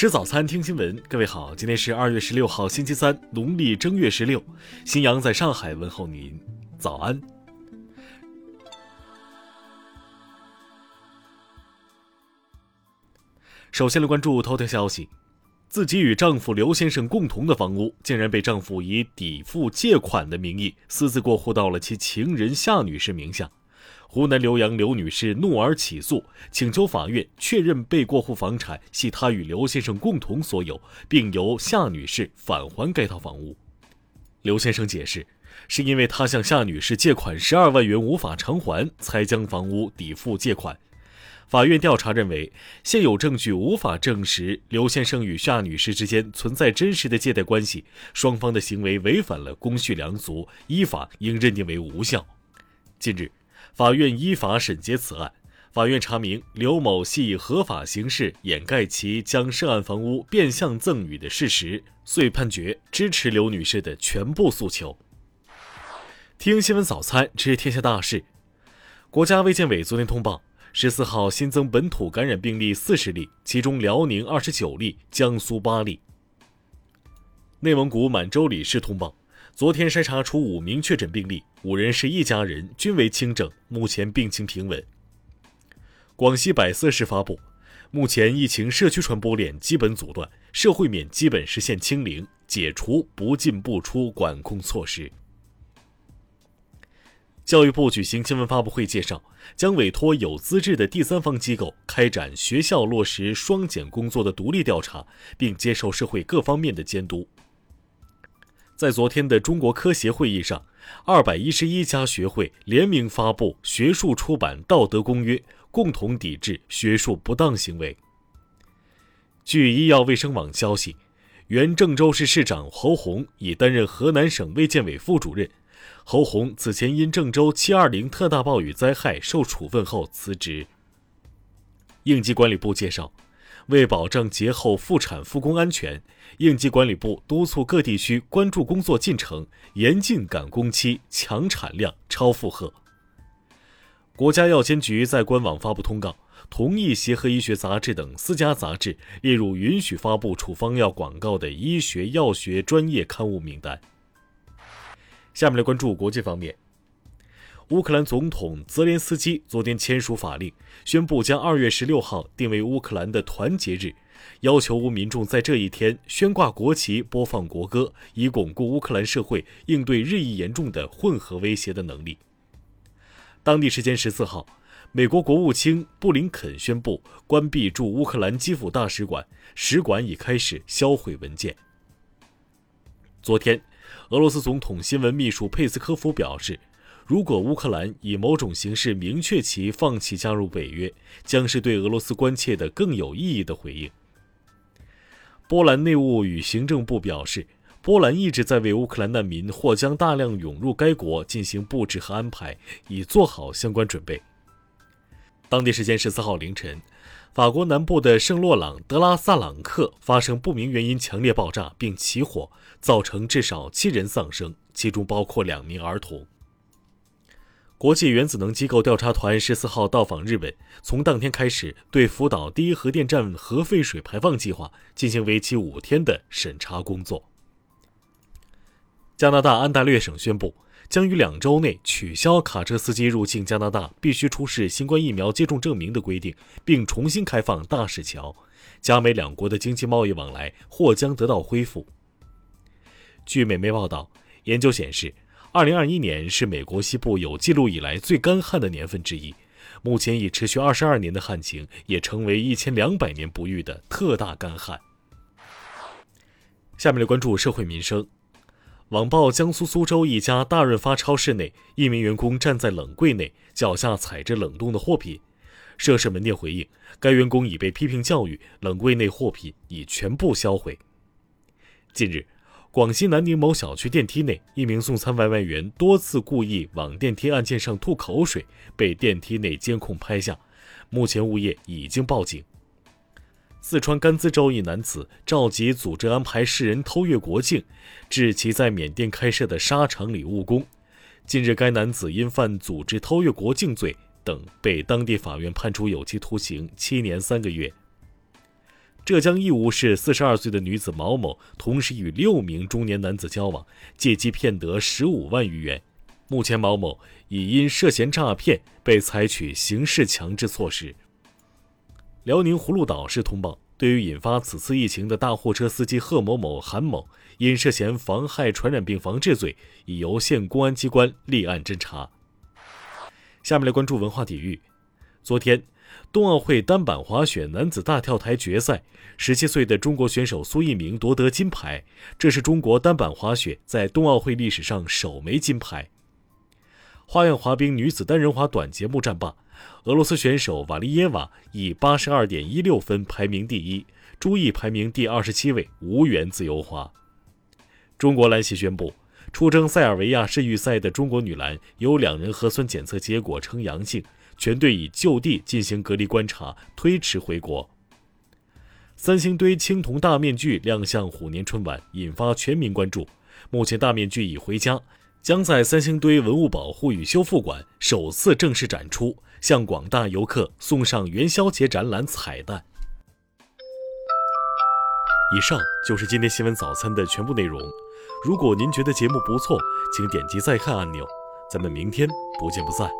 吃早餐，听新闻。各位好，今天是二月十六号，星期三，农历正月十六。新阳在上海问候您，早安。首先来关注头条消息：自己与丈夫刘先生共同的房屋，竟然被丈夫以抵付借款的名义私自过户到了其情人夏女士名下。湖南浏阳刘女士怒而起诉，请求法院确认被过户房产系她与刘先生共同所有，并由夏女士返还该套房屋。刘先生解释，是因为他向夏女士借款十二万元无法偿还，才将房屋抵付借款。法院调查认为，现有证据无法证实刘先生与夏女士之间存在真实的借贷关系，双方的行为违反了公序良俗，依法应认定为无效。近日。法院依法审结此案，法院查明刘某系以合法形式掩盖其将涉案房屋变相赠与的事实，遂判决支持刘女士的全部诉求。听新闻早餐知天下大事。国家卫健委昨天通报，十四号新增本土感染病例四十例，其中辽宁二十九例，江苏八例。内蒙古满洲里市通报。昨天筛查出五名确诊病例，五人是一家人，均为轻症，目前病情平稳。广西百色市发布，目前疫情社区传播链基本阻断，社会面基本实现清零，解除不进不出管控措施。教育部举行新闻发布会介绍，将委托有资质的第三方机构开展学校落实双减工作的独立调查，并接受社会各方面的监督。在昨天的中国科协会议上，二百一十一家学会联名发布《学术出版道德公约》，共同抵制学术不当行为。据医药卫生网消息，原郑州市市长侯红已担任河南省卫健委副主任。侯红此前因郑州七二零特大暴雨灾害受处分后辞职。应急管理部介绍。为保证节后复产复工安全，应急管理部督促各地区关注工作进程，严禁赶工期、抢产量、超负荷。国家药监局在官网发布通告，同意协和医学杂志等四家杂志列入允许发布处方药广告的医学药学专业刊物名单。下面来关注国际方面。乌克兰总统泽连斯基昨天签署法令，宣布将二月十六号定为乌克兰的团结日，要求乌民众在这一天悬挂国旗、播放国歌，以巩固乌克兰社会应对日益严重的混合威胁的能力。当地时间十四号，美国国务卿布林肯宣布关闭驻乌克兰基辅大使馆，使馆已开始销毁文件。昨天，俄罗斯总统新闻秘书佩斯科夫表示。如果乌克兰以某种形式明确其放弃加入北约，将是对俄罗斯关切的更有意义的回应。波兰内务与行政部表示，波兰一直在为乌克兰难民或将大量涌入该国进行布置和安排，已做好相关准备。当地时间十四号凌晨，法国南部的圣洛朗德拉萨朗克发生不明原因强烈爆炸并起火，造成至少七人丧生，其中包括两名儿童。国际原子能机构调查团十四号到访日本，从当天开始对福岛第一核电站核废水排放计划进行为期五天的审查工作。加拿大安大略省宣布，将于两周内取消卡车司机入境加拿大必须出示新冠疫苗接种证明的规定，并重新开放大使桥，加美两国的经济贸易往来或将得到恢复。据美媒报道，研究显示。二零二一年是美国西部有记录以来最干旱的年份之一，目前已持续二十二年的旱情也成为一千两百年不遇的特大干旱。下面来关注社会民生。网曝江苏苏州一家大润发超市内，一名员工站在冷柜内，脚下踩着冷冻的货品。涉事门店回应，该员工已被批评教育，冷柜内货品已全部销毁。近日。广西南宁某小区电梯内，一名送餐外卖员多次故意往电梯按键上吐口水，被电梯内监控拍下。目前物业已经报警。四川甘孜州一男子召集组织安排世人偷越国境，致其在缅甸开设的沙场里务工。近日，该男子因犯组织偷越国境罪等，被当地法院判处有期徒刑七年三个月。浙江义乌市四十二岁的女子毛某，同时与六名中年男子交往，借机骗得十五万余元。目前，毛某已因涉嫌诈骗被采取刑事强制措施。辽宁葫芦岛市通报，对于引发此次疫情的大货车司机贺某某、韩某，因涉嫌妨害传染病防治罪，已由县公安机关立案侦查。下面来关注文化体育。昨天。冬奥会单板滑雪男子大跳台决赛，十七岁的中国选手苏翊鸣夺得金牌，这是中国单板滑雪在冬奥会历史上首枚金牌。花样滑冰女子单人滑短节目战罢，俄罗斯选手瓦利耶娃以八十二点一六分排名第一，朱毅排名第二十七位，无缘自由滑。中国篮协宣布，出征塞尔维亚世预赛的中国女篮有两人核酸检测结果呈阳性。全队已就地进行隔离观察，推迟回国。三星堆青铜大面具亮相虎年春晚，引发全民关注。目前大面具已回家，将在三星堆文物保护与修复馆首次正式展出，向广大游客送上元宵节展览彩蛋。以上就是今天新闻早餐的全部内容。如果您觉得节目不错，请点击再看按钮。咱们明天不见不散。